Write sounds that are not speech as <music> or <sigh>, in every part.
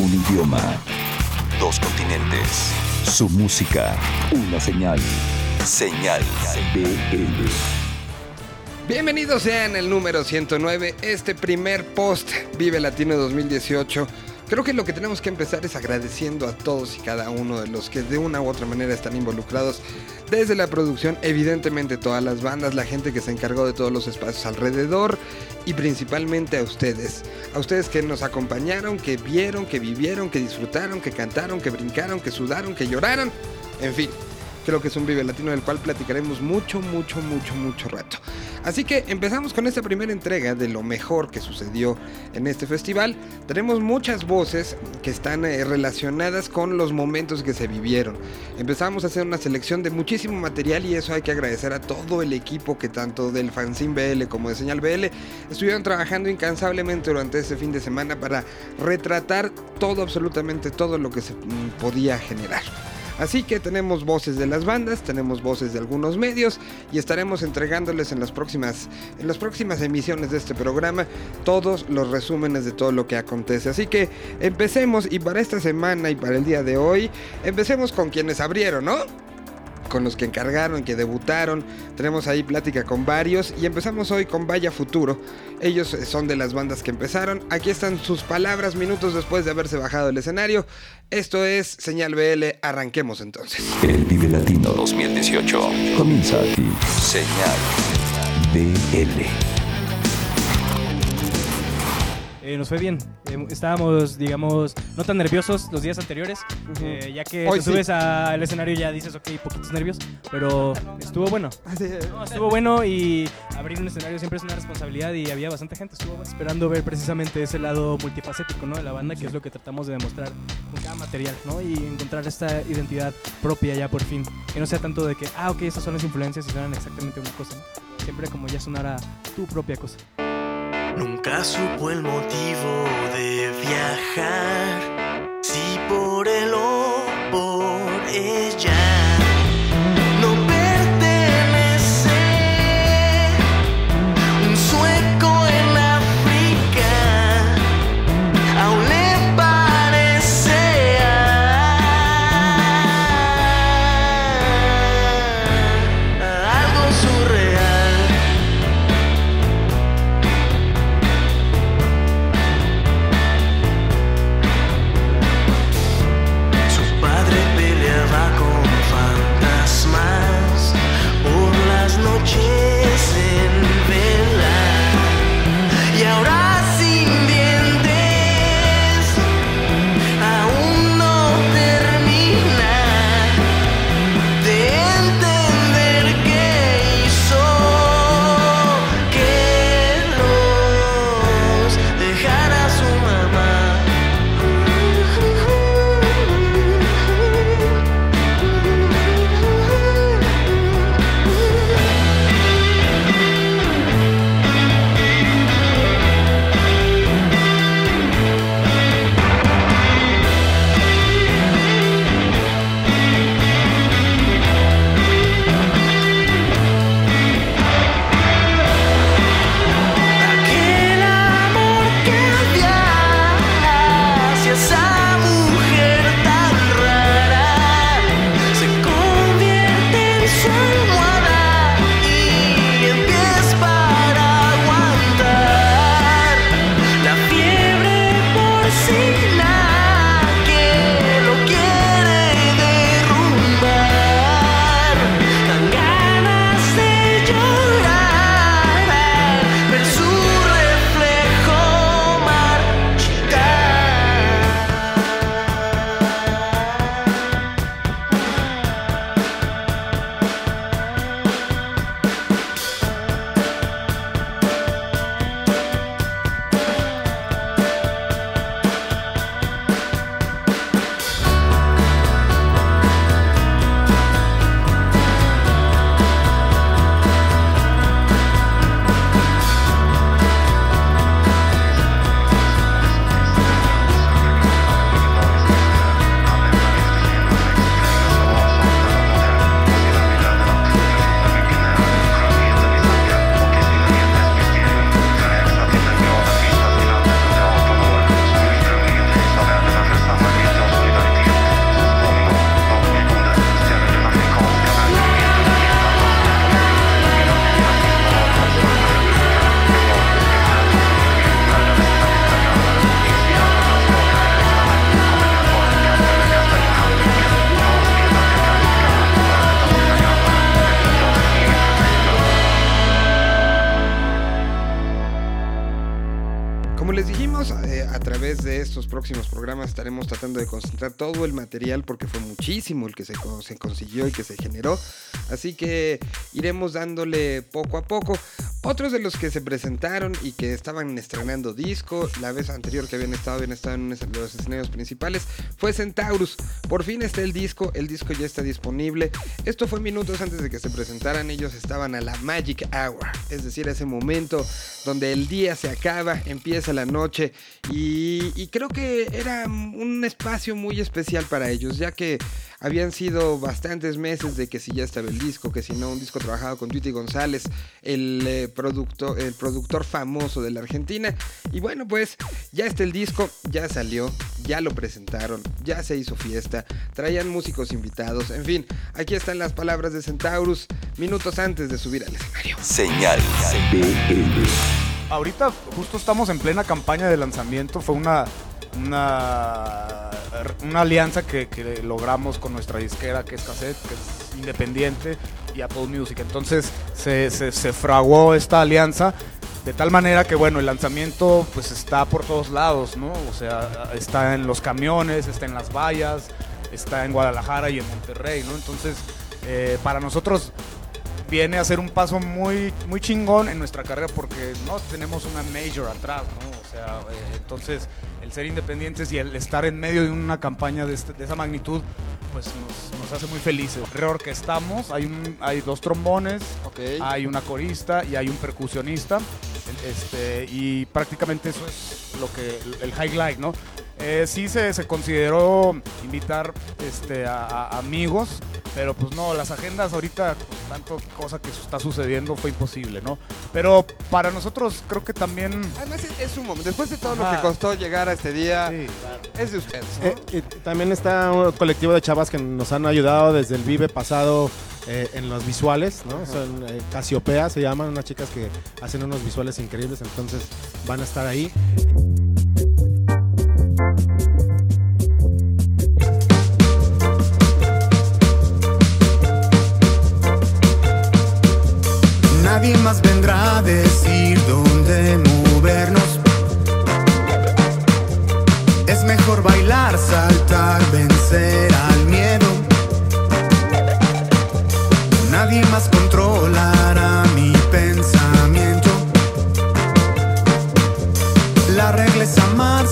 Un idioma. Dos continentes. Su música. Una señal. Señal BL. Bienvenidos sean el número 109, este primer post Vive Latino 2018. Creo que lo que tenemos que empezar es agradeciendo a todos y cada uno de los que de una u otra manera están involucrados desde la producción, evidentemente todas las bandas, la gente que se encargó de todos los espacios alrededor y principalmente a ustedes. A ustedes que nos acompañaron, que vieron, que vivieron, que disfrutaron, que cantaron, que brincaron, que sudaron, que lloraron, en fin. Creo que es un Vive Latino del cual platicaremos mucho, mucho, mucho, mucho rato. Así que empezamos con esta primera entrega de lo mejor que sucedió en este festival. Tenemos muchas voces que están eh, relacionadas con los momentos que se vivieron. Empezamos a hacer una selección de muchísimo material y eso hay que agradecer a todo el equipo que tanto del Fanzine BL como de Señal BL estuvieron trabajando incansablemente durante este fin de semana para retratar todo, absolutamente todo lo que se mm, podía generar. Así que tenemos voces de las bandas, tenemos voces de algunos medios y estaremos entregándoles en las próximas, en las próximas emisiones de este programa todos los resúmenes de todo lo que acontece. Así que empecemos y para esta semana y para el día de hoy, empecemos con quienes abrieron, ¿no? Con los que encargaron, que debutaron. Tenemos ahí plática con varios y empezamos hoy con Vaya Futuro. Ellos son de las bandas que empezaron. Aquí están sus palabras minutos después de haberse bajado del escenario. Esto es Señal BL. Arranquemos entonces. El Vive Latino 2018 comienza aquí. Señal BL. Eh, nos fue bien. Eh, estábamos, digamos, no tan nerviosos los días anteriores, eh, ya que Hoy te sí. subes al escenario y ya dices, ok, poquitos nervios, pero estuvo bueno. No, estuvo bueno y abrir un escenario siempre es una responsabilidad y había bastante gente. Estuvo esperando ver precisamente ese lado multifacético ¿no? de la banda, que es lo que tratamos de demostrar con cada material, ¿no? Y encontrar esta identidad propia ya por fin. Que no sea tanto de que, ah, ok, esas son las influencias y suenan exactamente una cosa. ¿no? Siempre como ya sonara tu propia cosa. Nunca supo el motivo de viajar, si por él o por ella. Como les dijimos, eh, a través de estos próximos programas estaremos tratando de concentrar todo el material porque fue muchísimo el que se, se consiguió y que se generó. Así que iremos dándole poco a poco. Otros de los que se presentaron y que estaban estrenando disco, la vez anterior que habían estado, habían estado en los escenarios principales, fue Centaurus. Por fin está el disco, el disco ya está disponible. Esto fue minutos antes de que se presentaran, ellos estaban a la Magic Hour, es decir, ese momento donde el día se acaba, empieza la noche y, y creo que era un espacio muy especial para ellos, ya que habían sido bastantes meses de que si ya estaba el disco, que si no, un disco trabajado con Tweety González, el, eh, producto, el productor famoso de la Argentina. Y bueno, pues ya está el disco, ya salió, ya lo presentaron, ya se hizo fiesta, traían músicos invitados, en fin, aquí están las palabras de Centaurus minutos antes de subir al escenario. Señal. Ahorita justo estamos en plena campaña de lanzamiento. Fue una, una, una alianza que, logramos con nuestra disquera que es Cassette, que es independiente, y Apple Music. Entonces se, se, se fraguó esta alianza de tal manera que bueno, el lanzamiento pues está por todos lados, ¿no? O sea, está en los camiones, está en las vallas, está en Guadalajara y en Monterrey, ¿no? Entonces, eh, para nosotros viene a ser un paso muy, muy chingón en nuestra carrera porque no tenemos una major atrás, ¿no? O sea, eh, entonces el ser independientes y el estar en medio de una campaña de, este- de esa magnitud, pues nos, nos hace muy felices. Reorquestamos, hay, un, hay dos trombones, hay una corista y hay un percusionista, este, y prácticamente eso es lo que el highlight, ¿no? Eh, sí se, se consideró invitar este, a, a amigos, pero pues no, las agendas ahorita, pues, tanto cosa que está sucediendo fue imposible, ¿no? Pero para nosotros creo que también... Además es, es un momento, después de todo lo que costó llegar a este día, Sí, es de ustedes. ¿no? Eh, y también está un colectivo de chavas que nos han ayudado desde el Vive pasado eh, en los visuales, ¿no? Son eh, Casiopea, se llaman, unas chicas que hacen unos visuales increíbles, entonces van a estar ahí. Nadie más vendrá a decir dónde movernos. Es mejor bailar, saltar, vencer al miedo. Nadie más controlará mi pensamiento. La regla es amar,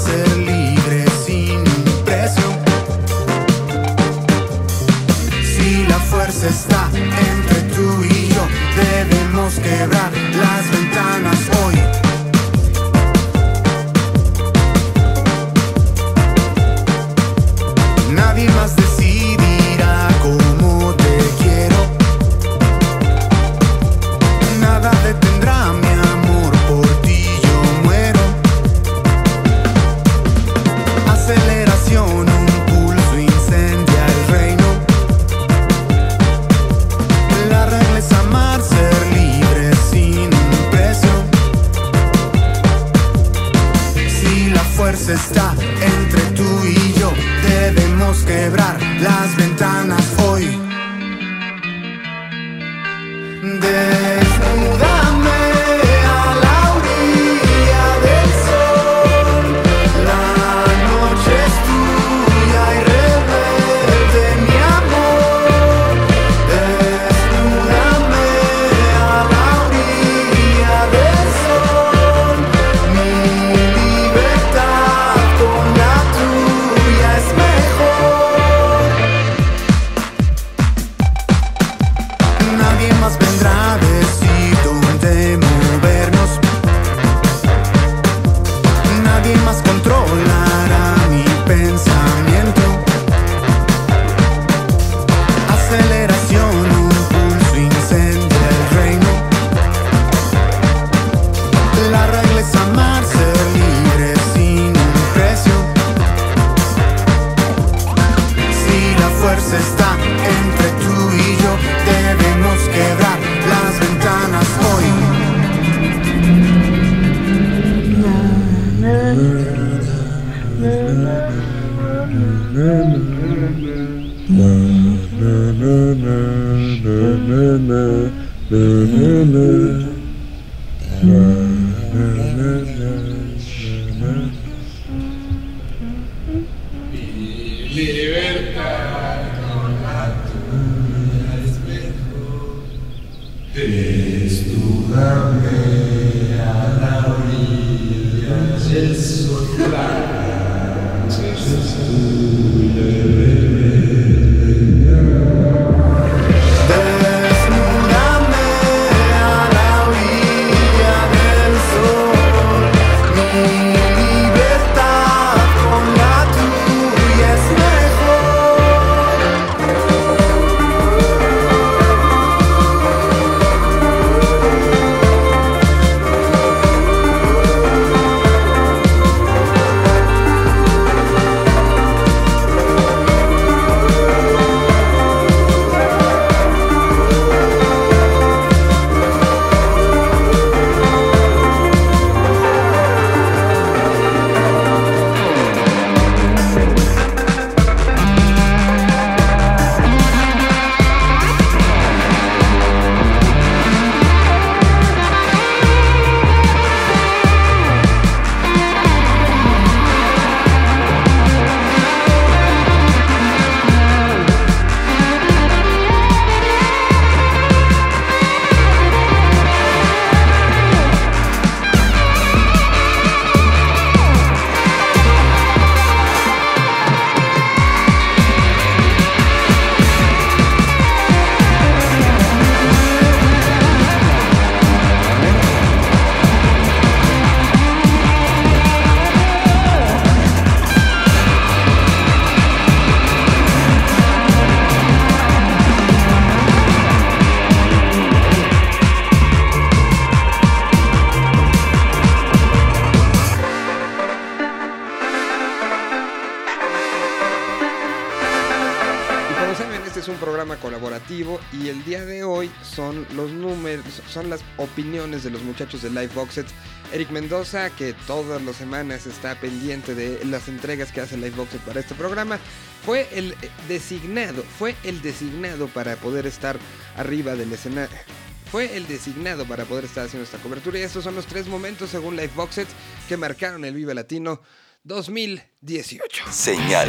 there fuerza está opiniones de los muchachos de Live Boxet. Eric Mendoza, que todas las semanas está pendiente de las entregas que hace Live Boxet para este programa, fue el designado, fue el designado para poder estar arriba del escenario. Fue el designado para poder estar haciendo esta cobertura y estos son los tres momentos según Live Boxet que marcaron el Vive Latino 2018. Señal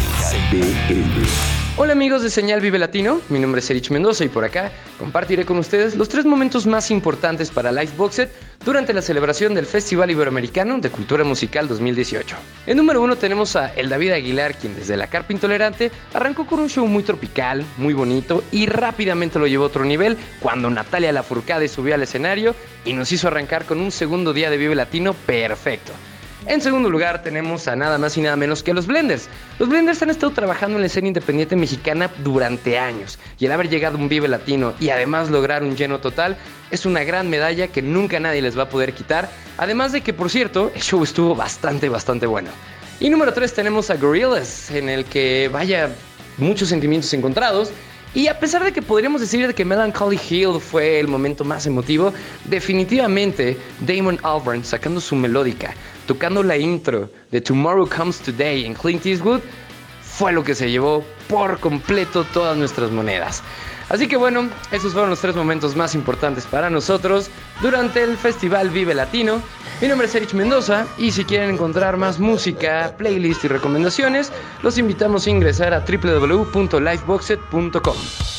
BL. Hola amigos de Señal Vive Latino, mi nombre es Erich Mendoza y por acá compartiré con ustedes los tres momentos más importantes para Liveboxet durante la celebración del Festival Iberoamericano de Cultura Musical 2018. En número uno tenemos a El David Aguilar, quien desde la Carpa Intolerante arrancó con un show muy tropical, muy bonito y rápidamente lo llevó a otro nivel cuando Natalia Lafourcade subió al escenario y nos hizo arrancar con un segundo día de Vive Latino perfecto. En segundo lugar tenemos a nada más y nada menos que los Blenders. Los Blenders han estado trabajando en la escena independiente mexicana durante años y el haber llegado a un Vive Latino y además lograr un lleno total es una gran medalla que nunca nadie les va a poder quitar. Además de que, por cierto, el show estuvo bastante, bastante bueno. Y número 3 tenemos a Gorillaz, en el que vaya muchos sentimientos encontrados. Y a pesar de que podríamos decir que Melancholy Hill fue el momento más emotivo, definitivamente Damon Albarn sacando su melódica, tocando la intro de Tomorrow Comes Today en Clint Eastwood, fue lo que se llevó por completo todas nuestras monedas. Así que bueno, esos fueron los tres momentos más importantes para nosotros durante el Festival Vive Latino. Mi nombre es Erich Mendoza y si quieren encontrar más música, playlist y recomendaciones, los invitamos a ingresar a www.liveboxet.com.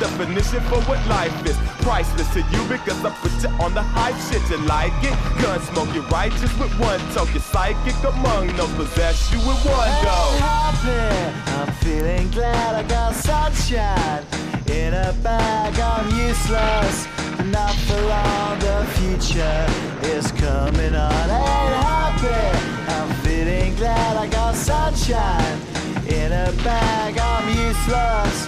the definition for what life is. Priceless to you because I put you on the hype shit. You like it? Gun smoke, you're righteous with one toe. You're psychic among no possess you with one I'm go. happy, I'm feeling glad I got sunshine in a bag. I'm useless, not for long. The future is coming on. Ain't happy, I'm feeling glad I got sunshine in a bag. I'm useless,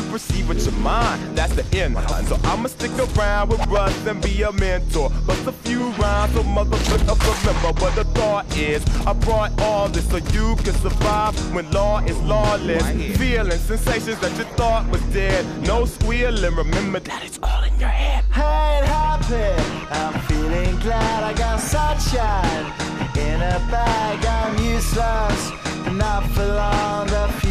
perceive with your mind. That's the end. So I'ma stick around with Russ and be a mentor. Bust a few rhymes so motherfuckers remember what the thought is. I brought all this so you can survive when law is lawless. Feeling sensations that you thought was dead. No squealing. Remember that it's all in your head. I ain't happy. I'm feeling glad I got sunshine in a bag. I'm useless, not for long. The future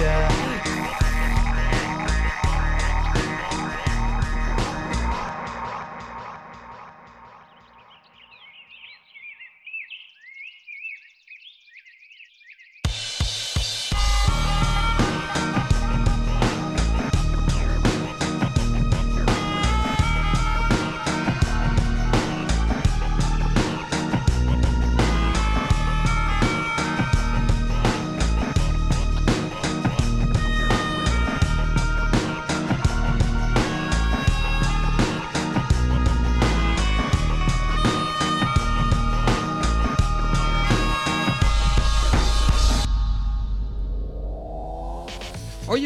yeah.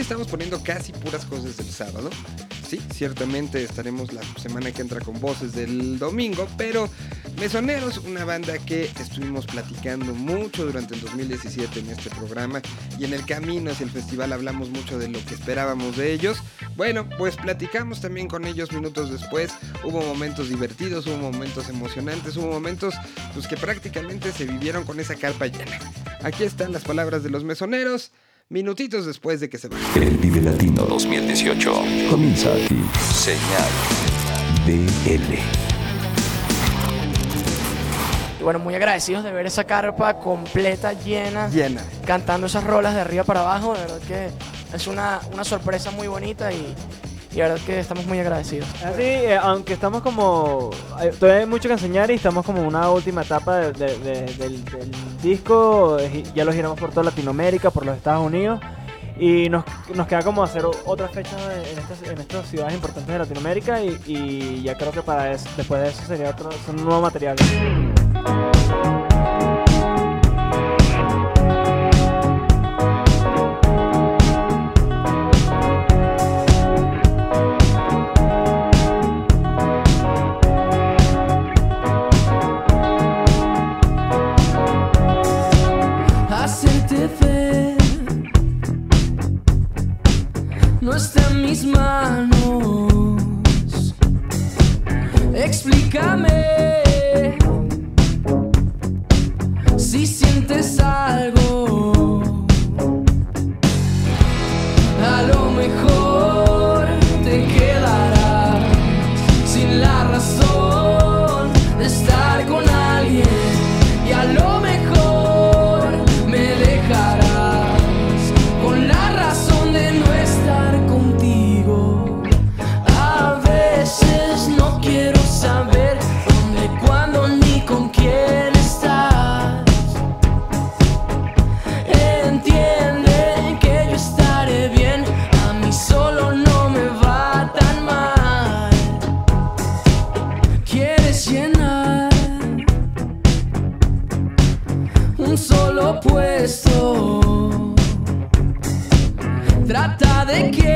Estamos poniendo casi puras cosas del sábado. Sí, ciertamente estaremos la semana que entra con voces del domingo, pero Mesoneros, una banda que estuvimos platicando mucho durante el 2017 en este programa y en el camino hacia el festival hablamos mucho de lo que esperábamos de ellos. Bueno, pues platicamos también con ellos minutos después. Hubo momentos divertidos, hubo momentos emocionantes, hubo momentos pues, que prácticamente se vivieron con esa carpa llena. Aquí están las palabras de los mesoneros, minutitos después de que se vayan. El Vive Latino 2018 comienza aquí. Señal BL. Y bueno, muy agradecidos de ver esa carpa completa, llena, Llena. cantando esas rolas de arriba para abajo. De verdad que es una, una sorpresa muy bonita y, y de verdad que estamos muy agradecidos. Así, eh, aunque estamos como. hay- Todavía hay mucho que enseñar y estamos como en una última etapa de- de- de- del, disco. eh, Ya lo giramos por toda Latinoamérica, por los Estados Unidos. Y nos, nos queda como hacer otras fechas en estas, en estas ciudades importantes de Latinoamérica. Y, ya creo que para eso, después de eso sería otro, un nuevo material. Explícame Trata de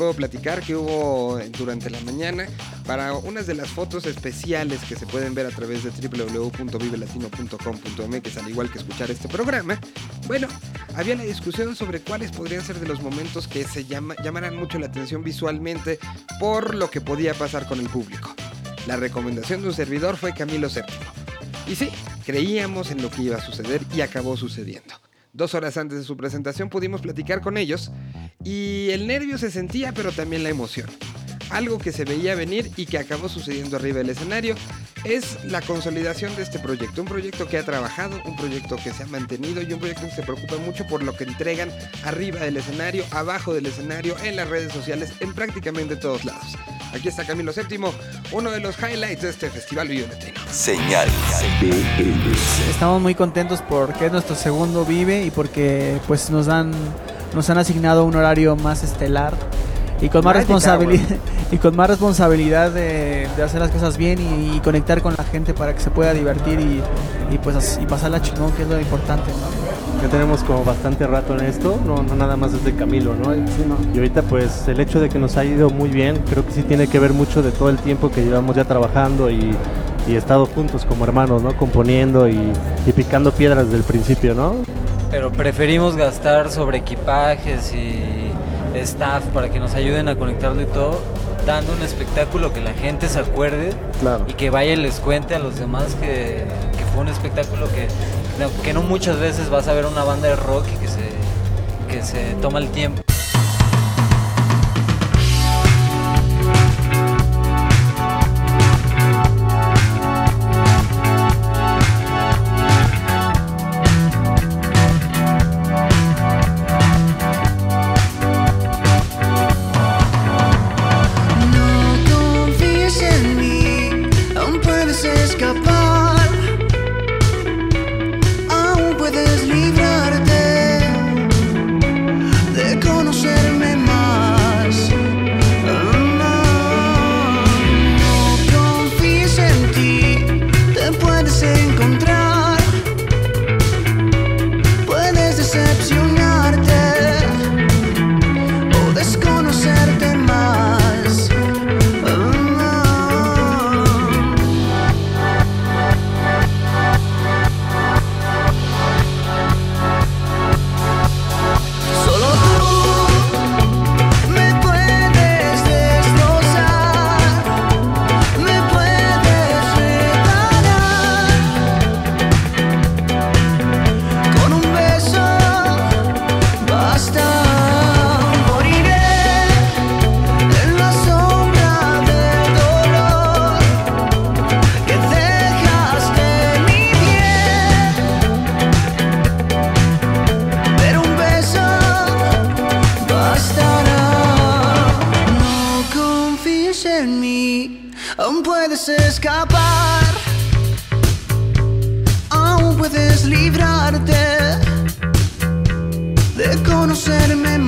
puedo platicar que hubo durante la mañana para unas de las fotos especiales que se pueden ver a través de www.vivelatino.com.mx, al igual que escuchar este programa. Bueno, había la discusión sobre cuáles podrían ser de los momentos que se llama, llamaran mucho la atención visualmente por lo que podía pasar con el público. La recomendación de un servidor fue Camilo VII. Y sí, creíamos en lo que iba a suceder y acabó sucediendo. Dos horas antes de su presentación pudimos platicar con ellos y el nervio se sentía pero también la emoción. Algo que se veía venir y que acabó sucediendo arriba del escenario es la consolidación de este proyecto. Un proyecto que ha trabajado, un proyecto que se ha mantenido y un proyecto que se preocupa mucho por lo que entregan arriba del escenario, abajo del escenario, en las redes sociales, en prácticamente todos lados. Aquí está Camilo VII, uno de los highlights de este festival violetino. Señal BL. Estamos muy contentos porque es nuestro segundo Vive y porque pues nos han nos han asignado un horario más estelar y con más responsabilidad <laughs> y con más responsabilidad de, de hacer las cosas bien y, y conectar con la gente para que se pueda divertir y, y pues y pasarla chingón que es lo importante ¿no? Ya tenemos como bastante rato en esto, no, no nada más desde Camilo, ¿no? Y ahorita pues el hecho de que nos ha ido muy bien, creo que sí tiene que ver mucho de todo el tiempo que llevamos ya trabajando y, y estado juntos como hermanos, ¿no? Componiendo y, y picando piedras desde el principio, ¿no? Pero preferimos gastar sobre equipajes y staff para que nos ayuden a conectarlo y todo, dando un espectáculo que la gente se acuerde Claro. y que vaya y les cuente a los demás que, que fue un espectáculo que no, que no muchas veces vas a ver una banda de rock y que se, que se toma el tiempo. Escapar. Aún puedes librarte de conocerme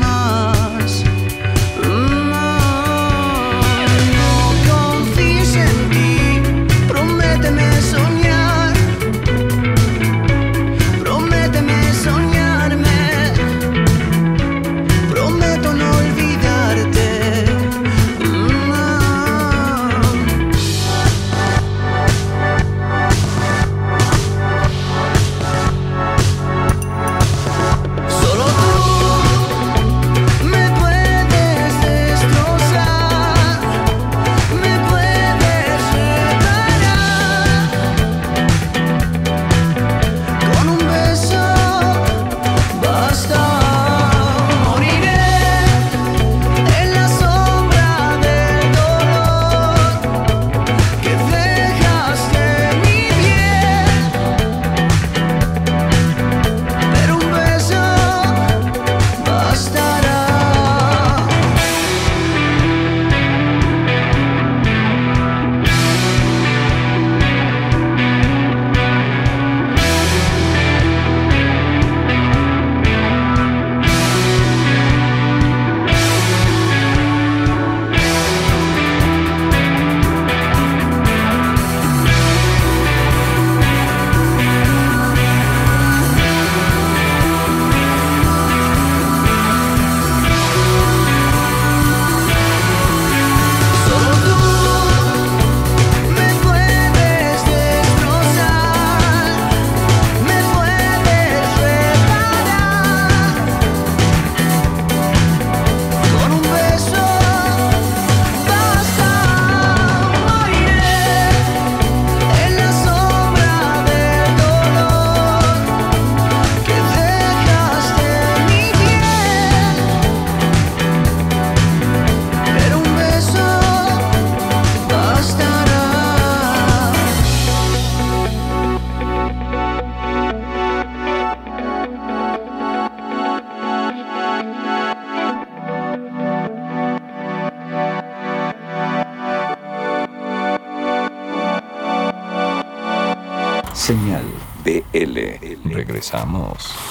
Regresamos.